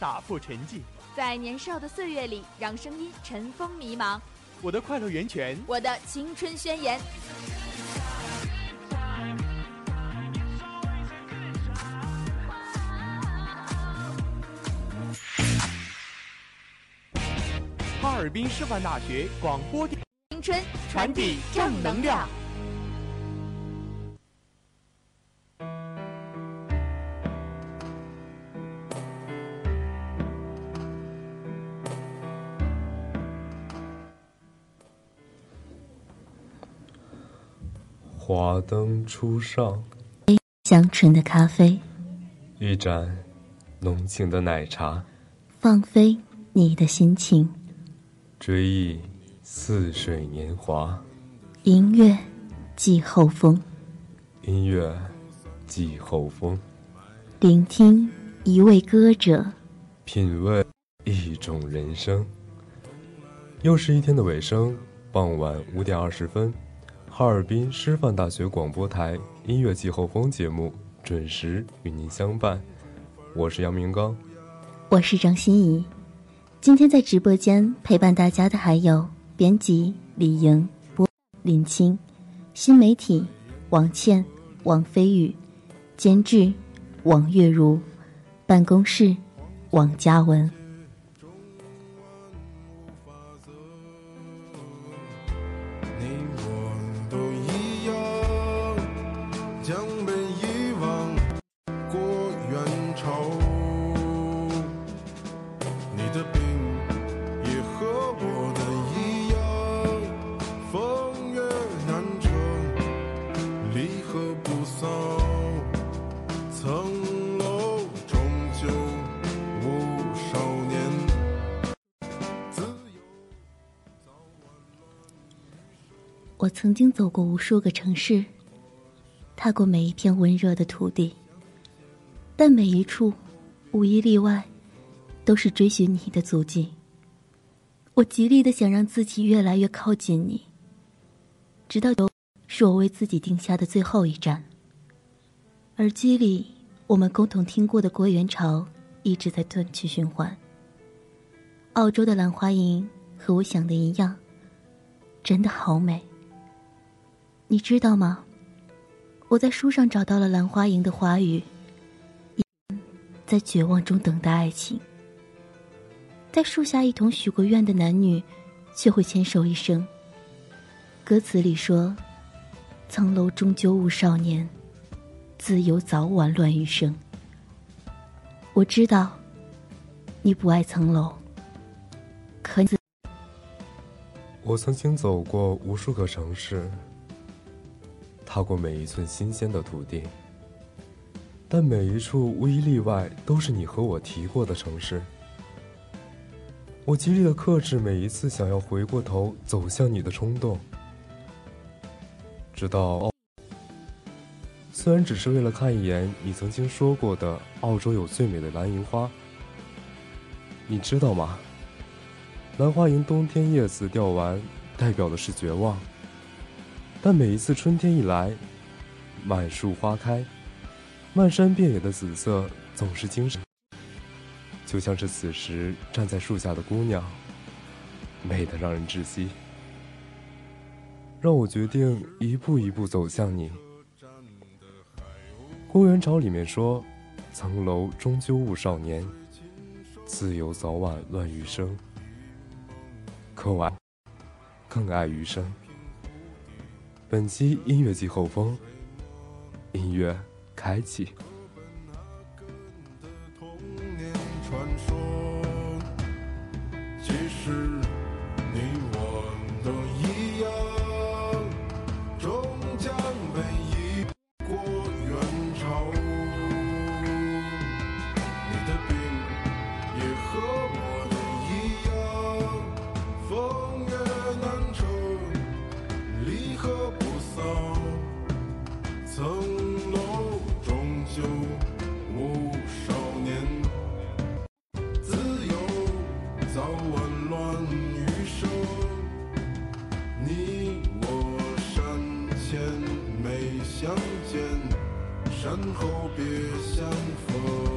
打破沉寂，在年少的岁月里让声音尘封迷茫。我的快乐源泉，我的青春宣言。哈尔滨师范大学广播电青春传递正能量。华灯初上，香醇的咖啡，一盏浓情的奶茶，放飞你的心情，追忆似水年华。音乐季候风，音乐季候风，聆听一位歌者，品味一种人生。又是一天的尾声，傍晚五点二十分，哈尔滨师范大学广播台音乐季后风节目准时与您相伴。我是杨明刚，我是张欣怡。今天在直播间陪伴大家的还有编辑李莹、播林青，新媒体王倩、王飞宇，监制王月如，办公室王嘉文。我曾经走过无数个城市，踏过每一片温热的土地，但每一处，无一例外，都是追寻你的足迹。我极力的想让自己越来越靠近你，直到有是我为自己定下的最后一站。耳机里，我们共同听过的郭元潮一直在断续循环。澳洲的兰花楹和我想的一样，真的好美。你知道吗？我在书上找到了兰花楹的花语，在绝望中等待爱情。在树下一同许过愿的男女，却会牵手一生。歌词里说：“层楼终究误少年，自由早晚乱余生。”我知道，你不爱层楼，可你。我曾经走过无数个城市。踏过每一寸新鲜的土地，但每一处无一例外都是你和我提过的城市。我极力的克制每一次想要回过头走向你的冲动，直到，虽然只是为了看一眼你曾经说过的澳洲有最美的蓝银花。你知道吗？兰花楹冬天叶子掉完，代表的是绝望。但每一次春天一来，满树花开，漫山遍野的紫色总是精神，就像是此时站在树下的姑娘，美得让人窒息。让我决定一步一步走向你。郭元潮里面说：“层楼终究误少年，自由早晚乱余生。”可我，更爱余生。本期音乐季后风，音乐开启。相见山后别相逢。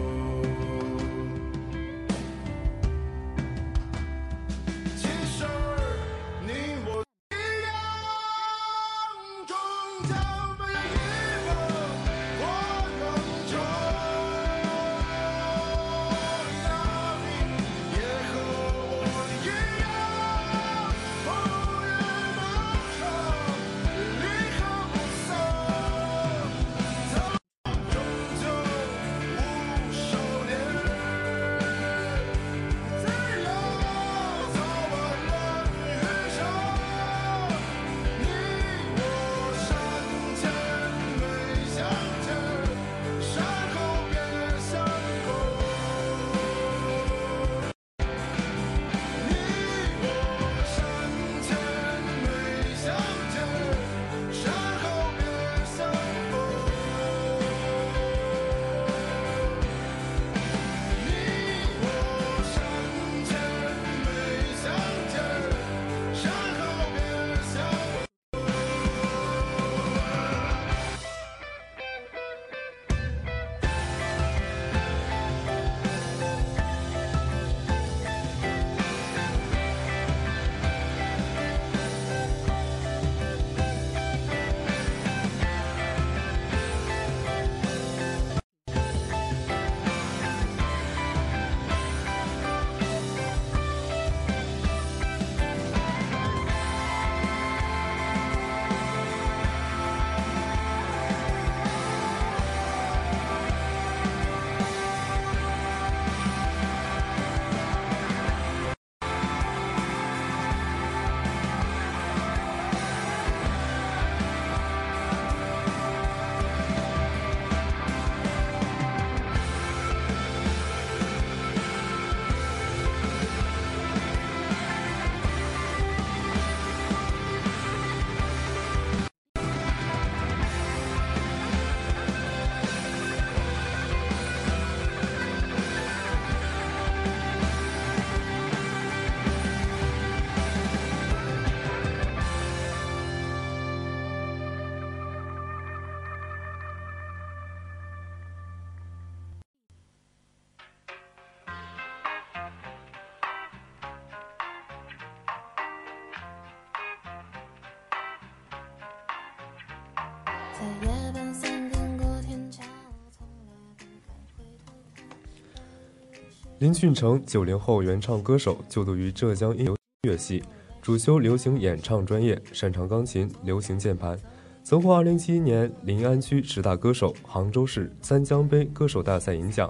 林俊成，九零后原唱歌手，就读于浙江音乐系，主修流行演唱专业，擅长钢琴、流行键盘，曾获2071年临安区十大歌手、杭州市三江杯歌手大赛银奖、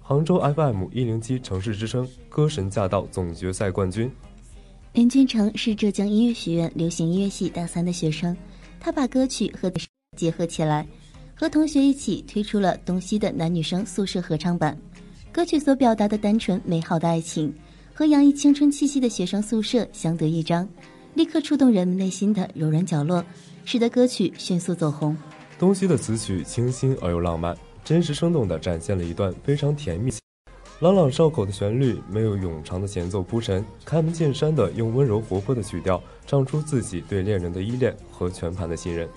杭州 FM 一零七城市之声歌神驾到总决赛冠军。林俊成是浙江音乐学院流行音乐系大三的学生，他把歌曲和结合起来，和同学一起推出了东西的男女生宿舍合唱版。歌曲所表达的单纯美好的爱情，和洋溢青春气息的学生宿舍相得益彰，立刻触动人们内心的柔软角落，使得歌曲迅速走红。东西的词曲清新而又浪漫，真实生动地展现了一段非常甜蜜。朗朗上口的旋律，没有冗长的前奏铺陈，开门见山的用温柔活泼的曲调唱出自己对恋人的依恋和全盘的信任。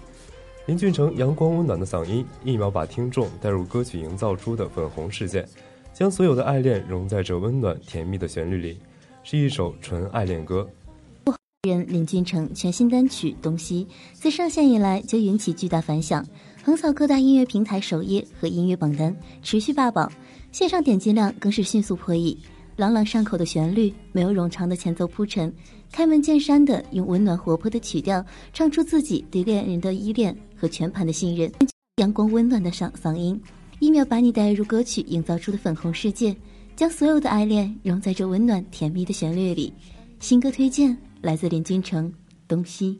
林俊成阳光温暖的嗓音，一秒把听众带入歌曲营造出的粉红世界，将所有的爱恋融在这温暖甜蜜的旋律里，是一首纯爱恋歌。人林俊成全新单曲《东西》自上线以来就引起巨大反响，横扫各大音乐平台首页和音乐榜单，持续霸榜。线上点击量更是迅速破亿，朗朗上口的旋律，没有冗长的前奏铺陈，开门见山的用温暖活泼的曲调唱出自己对恋人的依恋和全盘的信任，阳光温暖的嗓嗓音，一秒把你带入歌曲营造出的粉红世界，将所有的爱恋融在这温暖甜蜜的旋律里。新歌推荐来自林俊成，《东西》。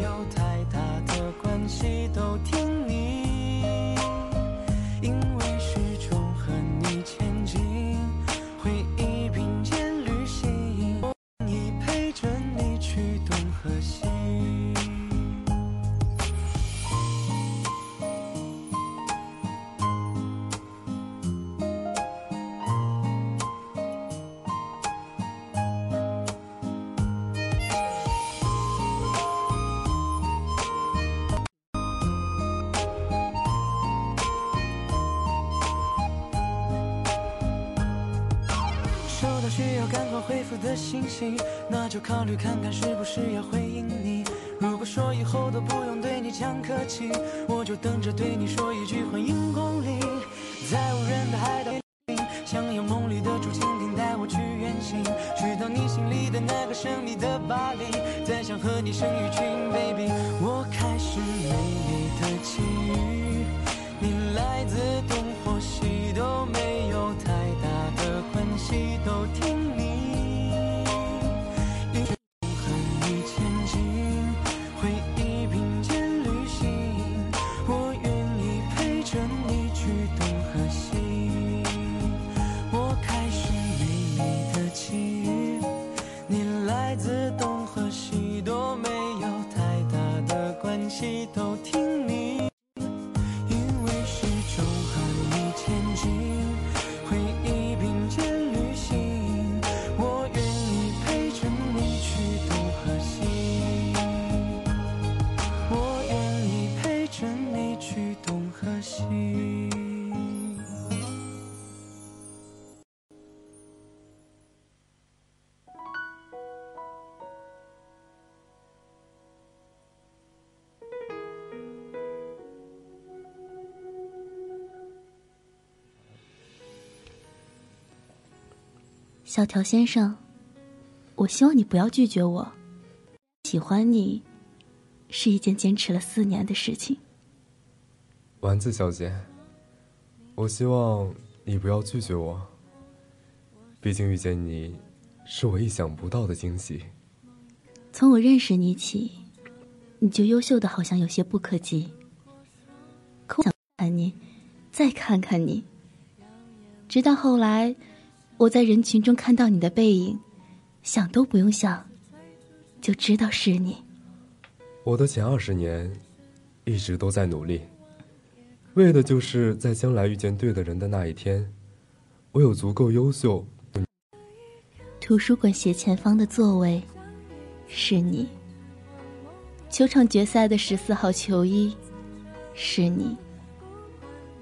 有谁都听你。的信息，那就考虑看看是不是要回应你。如果说以后都不用对你讲客气，我就等着对你说一句欢迎光临。在无人的海岛，想有梦里的竹蜻蜓带我去远行，去到你心里的那个神秘的巴黎。再想和你生一群小条先生，我希望你不要拒绝我。喜欢你，是一件坚持了四年的事情。丸子小姐，我希望你不要拒绝我。毕竟遇见你，是我意想不到的惊喜。从我认识你起，你就优秀的好像有些不可及。可我想看你，再看看你，直到后来，我在人群中看到你的背影，想都不用想，就知道是你。我的前二十年，一直都在努力，为的就是在将来遇见对的人的那一天，我有足够优秀。图书馆斜前方的座位，是你。球场决赛的十四号球衣，是你。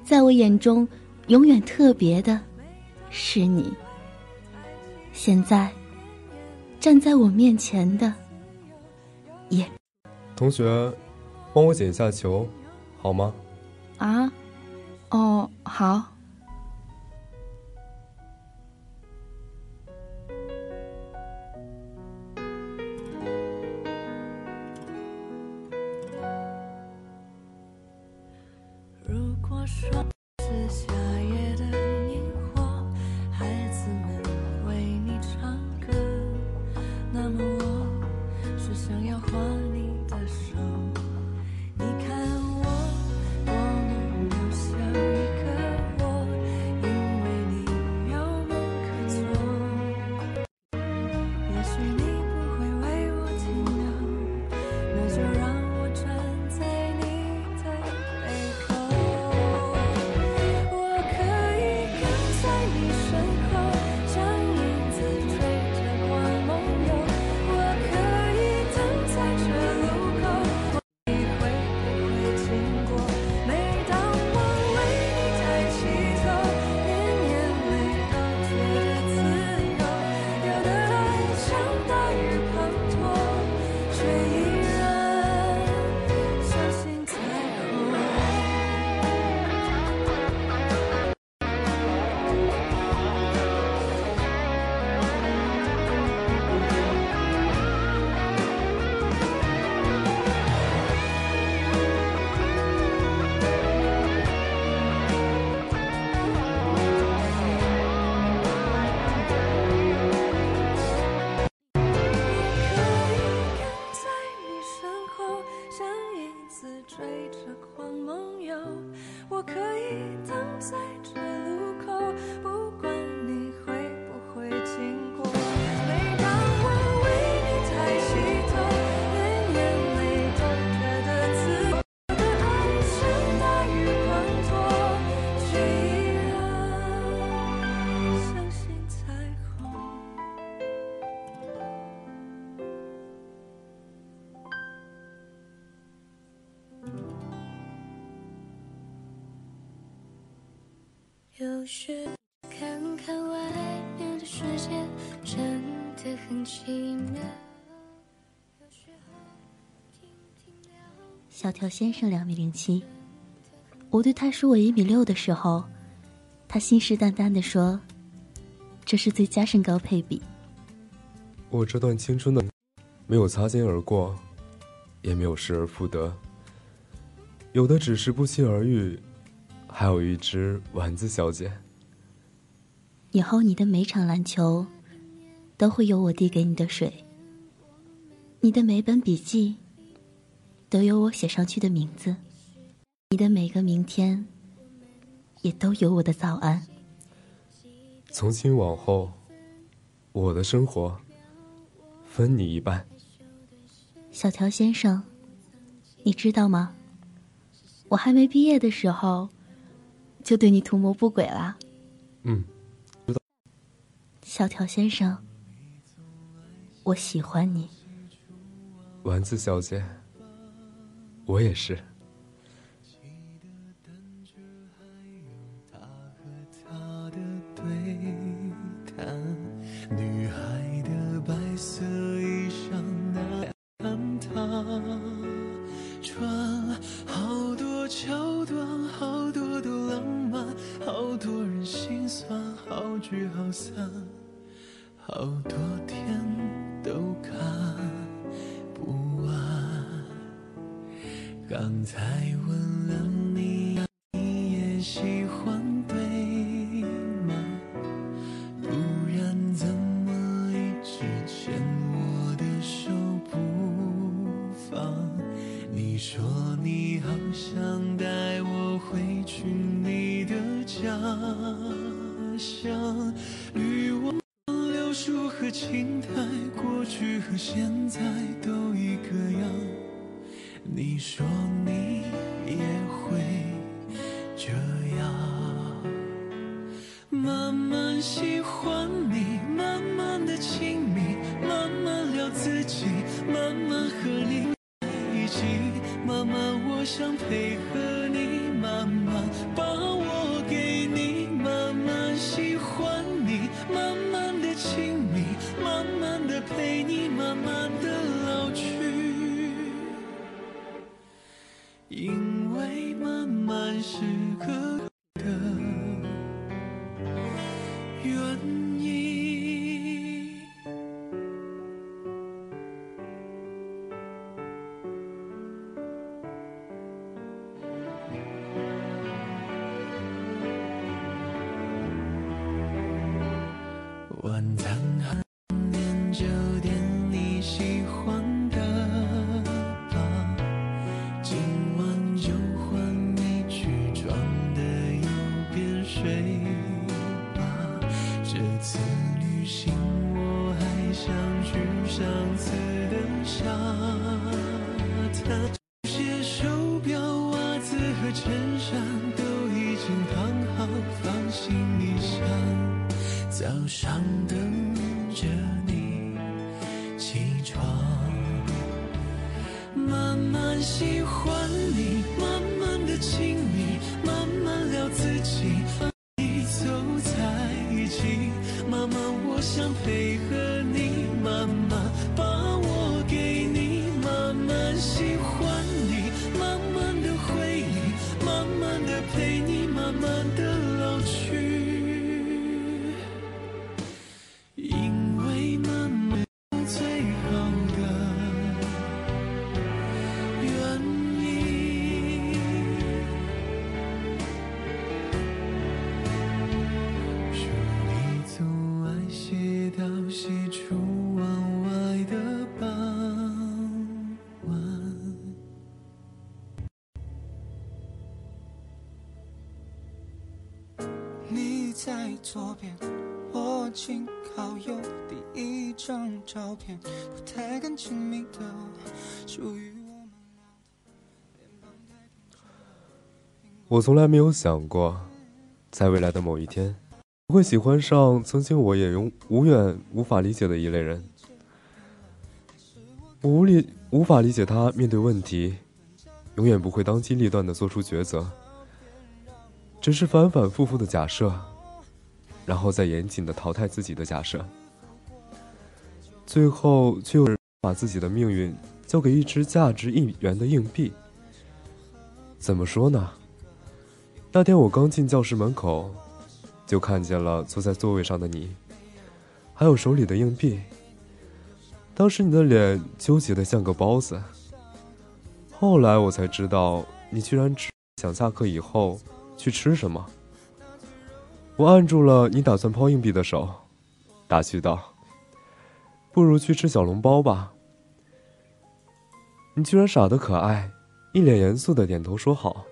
在我眼中，永远特别的，是你。现在，站在我面前的，也。同学，帮我捡一下球，好吗？啊，哦，好。小条先生两米零七，我对他说我一米六的时候，他信誓旦旦的说，这是最佳身高配比。我这段青春的，没有擦肩而过，也没有失而复得，有的只是不期而遇，还有一只丸子小姐。以后你的每场篮球，都会有我递给你的水。你的每本笔记，都有我写上去的名字。你的每个明天，也都有我的早安。从今往后，我的生活分你一半。小条先生，你知道吗？我还没毕业的时候，就对你图谋不轨了。嗯，知道小条先生，我喜欢你。丸子小姐，我也是。他和她的对谈，女孩的白色衣裳那看她穿好多桥段，好多的浪漫，好多人心酸，好聚好散，好多天都看刚才问了张照片，不太敢亲密的，属于我们我从来没有想过，在未来的某一天，我会喜欢上曾经我也永无远无法理解的一类人。我无理无法理解他面对问题，永远不会当机立断的做出抉择，只是反反复复的假设，然后再严谨的淘汰自己的假设，最后却又把自己的命运交给一只价值一元的硬币。怎么说呢？那天我刚进教室门口，就看见了坐在座位上的你，还有手里的硬币。当时你的脸纠结的像个包子。后来我才知道，你居然只想下课以后去吃什么。我按住了你打算抛硬币的手，打趣道：“不如去吃小笼包吧。”你居然傻得可爱，一脸严肃的点头说好。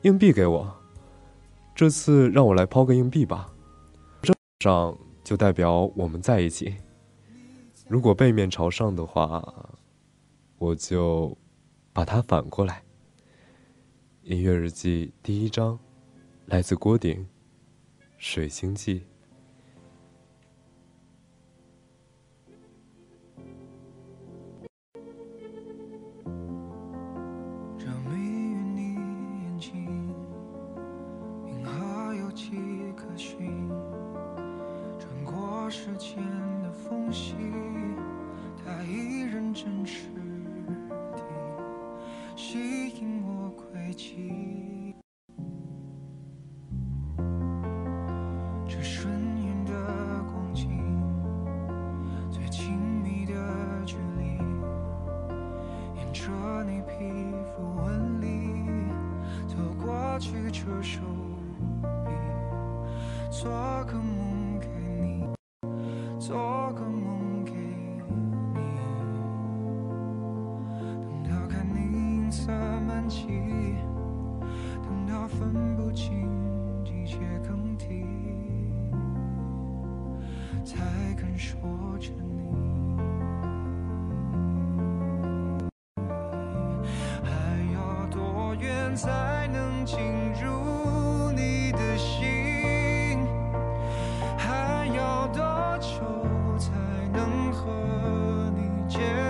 硬币给我，这次让我来抛个硬币吧。正上就代表我们在一起。如果背面朝上的话，我就把它反过来。音乐日记第一章，来自郭顶，《水星记》。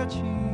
情。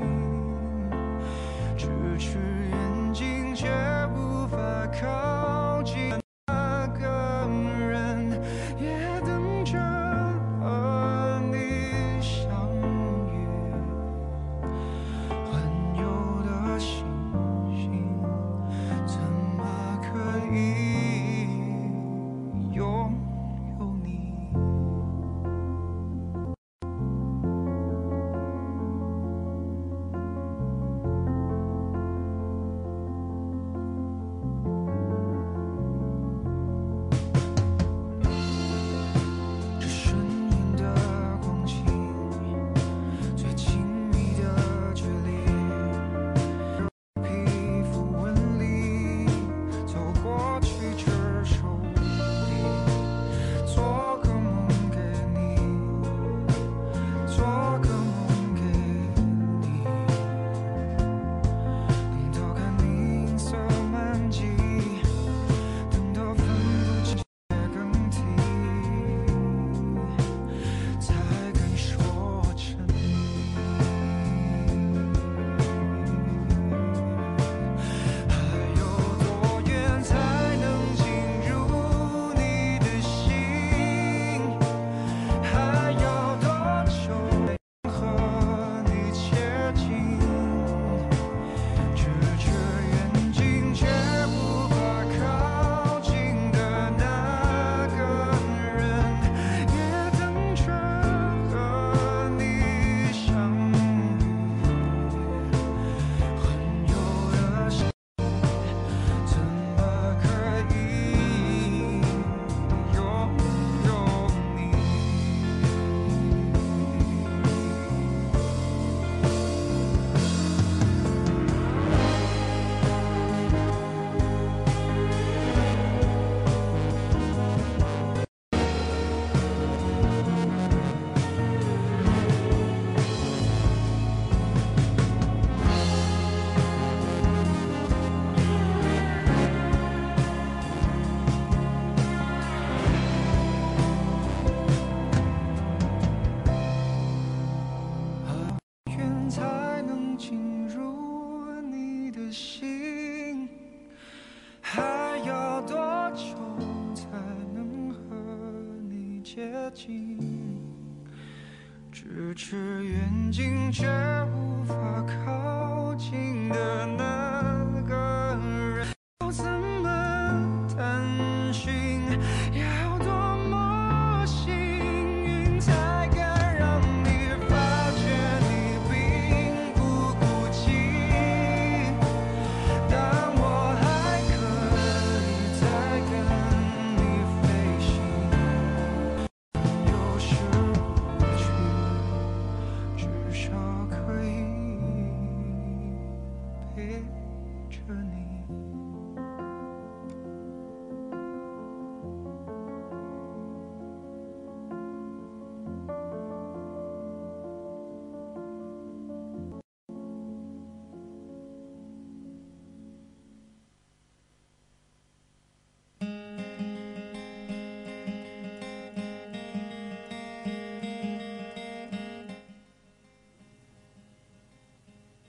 人，要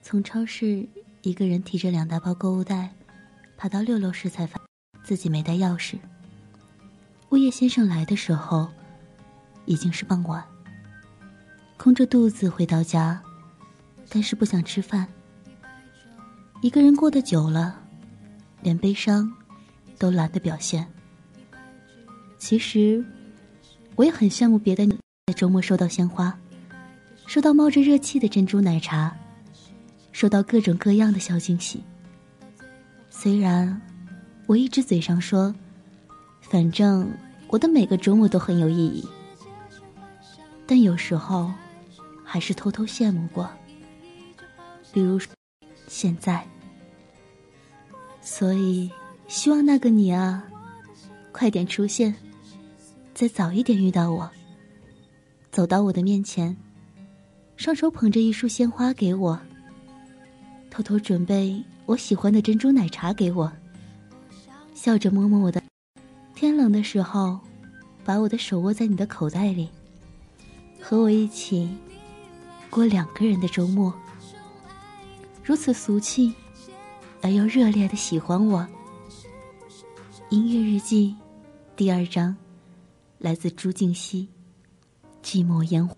从超市一个人提着两大包购物袋，爬到六楼时才发自己没带钥匙。物业先生来的时候，已经是傍晚。空着肚子回到家，但是不想吃饭。一个人过得久了，连悲伤都懒得表现。其实，我也很羡慕别的女，在周末收到鲜花，收到冒着热气的珍珠奶茶。受到各种各样的小惊喜。虽然我一直嘴上说反正我的每个周末都很有意义但有时候还是偷偷羡慕过。比如现在所以希望那个你啊快点出现再早一点遇到我。走到我的面前双手捧着一束鲜花给我偷偷准备我喜欢的珍珠奶茶给我，笑着摸摸我的。天冷的时候，把我的手握在你的口袋里，和我一起过两个人的周末。如此俗气，而又热烈的喜欢我。音乐日记，第二章，来自朱静熙，《寂寞烟火》。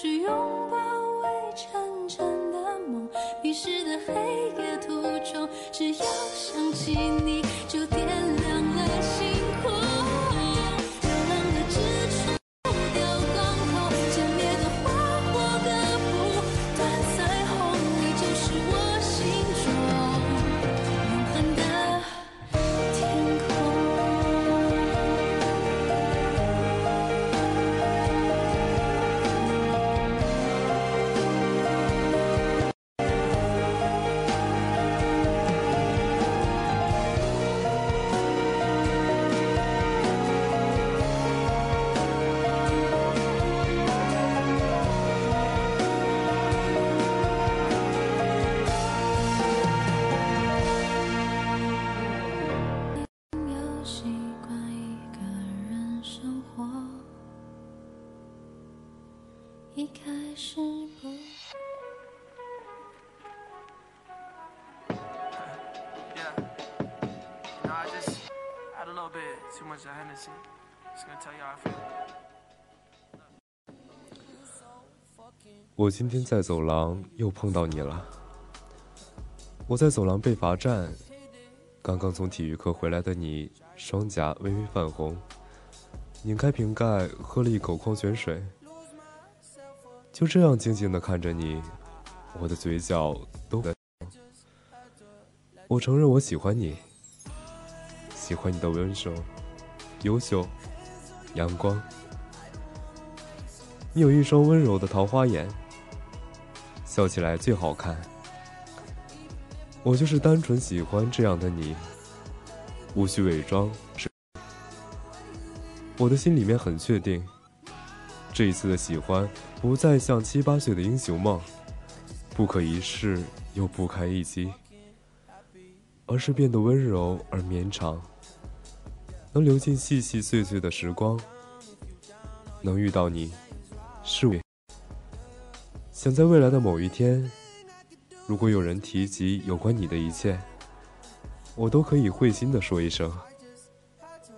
只用我今天在走廊又碰到你了。我在走廊被罚站刚刚从体育课回来的你双颊微微泛红。拧开瓶盖喝了一口矿泉水。就这样静静的看着你我的嘴角都在。我承认我喜欢你喜欢你的温柔优秀。阳光。你有一双温柔的桃花眼，笑起来最好看。我就是单纯喜欢这样的你，无需伪装。我的心里面很确定，这一次的喜欢不再像七八岁的英雄梦，不可一世又不堪一击。而是变得温柔而绵长，能流进细细碎碎的时光。能遇到你，是我。想在未来的某一天，如果有人提及有关你的一切，我都可以会心的说一声：“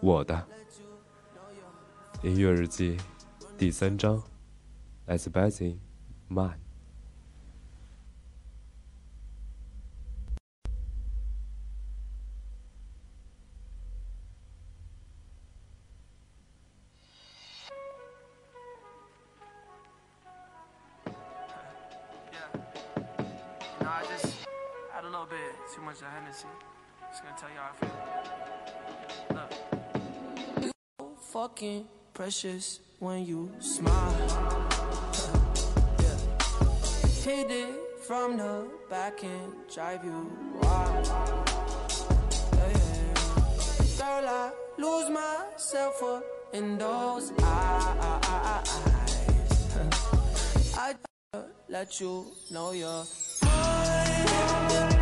我的。”音乐日记，第三章来自 Basin，Mine，As busy, mine。bunch of Hennessy. Just gonna tell you how I feel. Look. You fucking precious when you smile. yeah. Hit it from the back and drive you wild. Yeah, yeah. Girl, I lose myself up in those eyes. I let you know you're mine.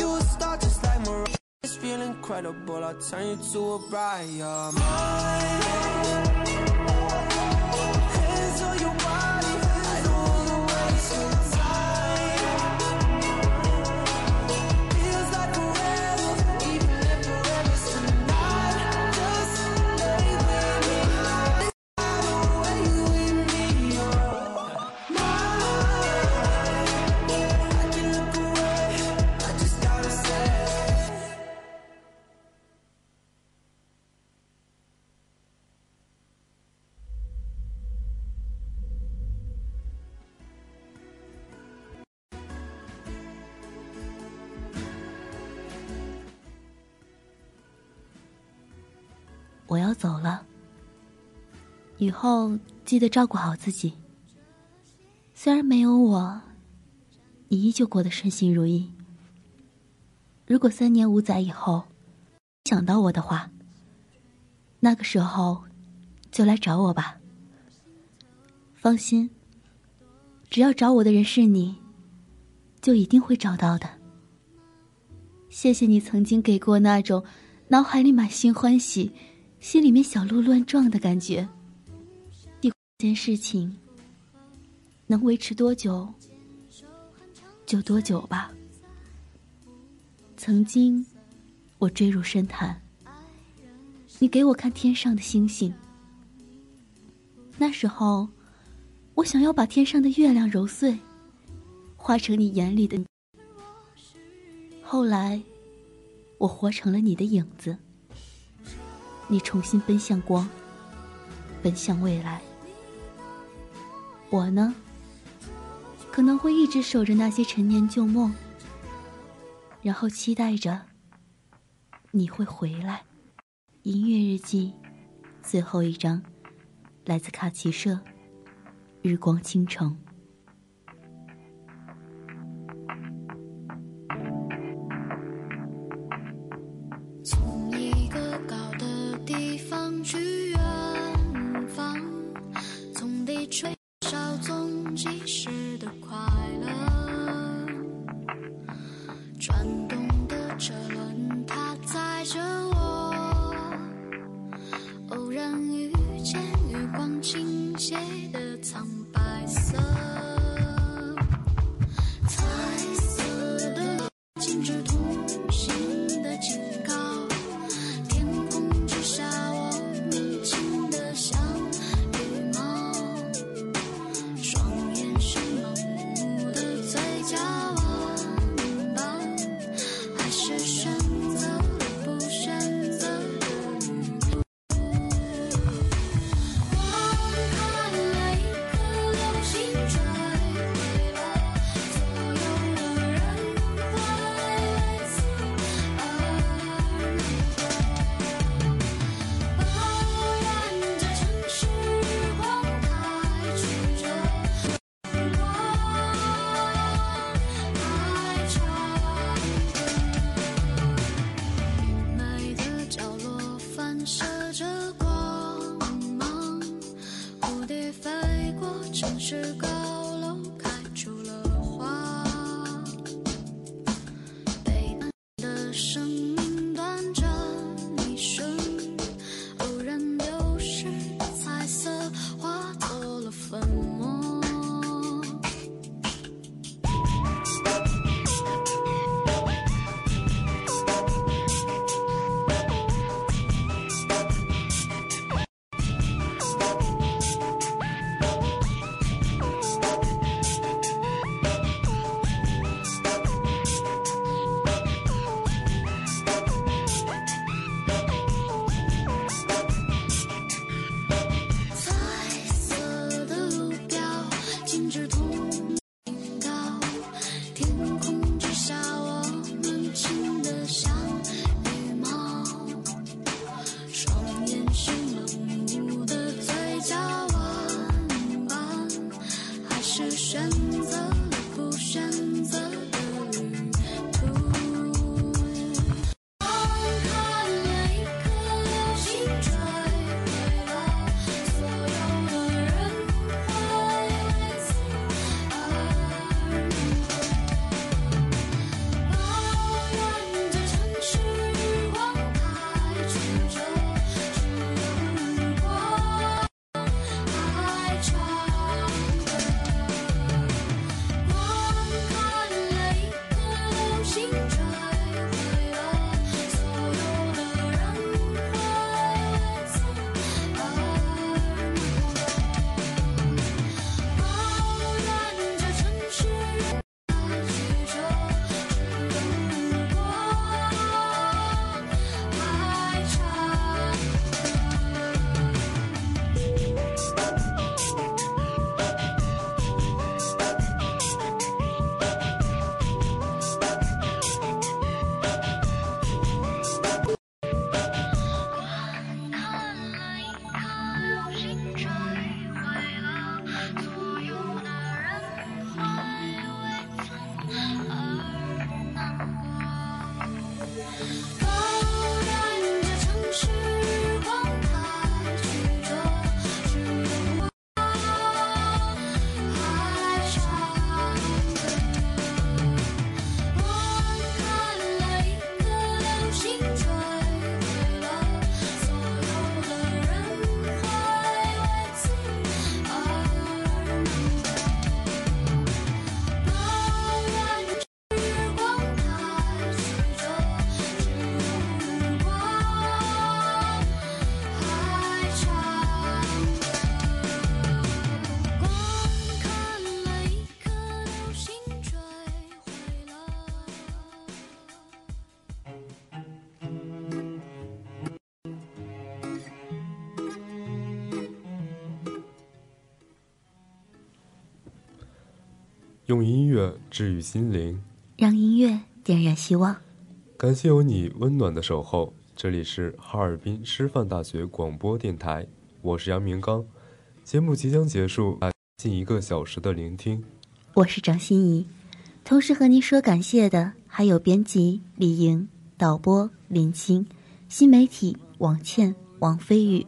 You a star just like Mariah. It's feel incredible. I'll turn you to a bride. You're 以后记得照顾好自己。虽然没有我，你依旧过得顺心如意。如果三年五载以后想到我的话，那个时候就来找我吧。放心，只要找我的人是你，就一定会找到的。谢谢你曾经给过那种脑海里满心欢喜。心里面小鹿乱撞的感觉。这件事情能维持多久，就多久吧。曾经，我坠入深潭，你给我看天上的星星。那时候，我想要把天上的月亮揉碎，化成你眼里的。后来，我活成了你的影子。你重新奔向光，奔向未来。我呢？可能会一直守着那些陈年旧梦然后期待着你会回来。音乐日记最后一张来自卡奇社日光倾城。从一个高的地方去西时的快乐，转动的车轮，它载着我，偶然遇见月光倾泻的苍白色。彩色的，静止的。用音乐治愈心灵，让音乐点燃希望。感谢有你温暖的守候，这里是哈尔滨师范大学广播电台，我是杨明刚。节目即将结束，近一个小时的聆听，我是张欣怡。同时和您说感谢的还有编辑李莹、导播林青、新媒体王倩、王飞宇、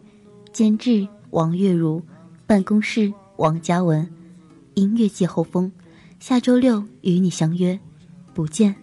监制王月如、办公室王嘉文、音乐季后风。下周六与你相约，不见。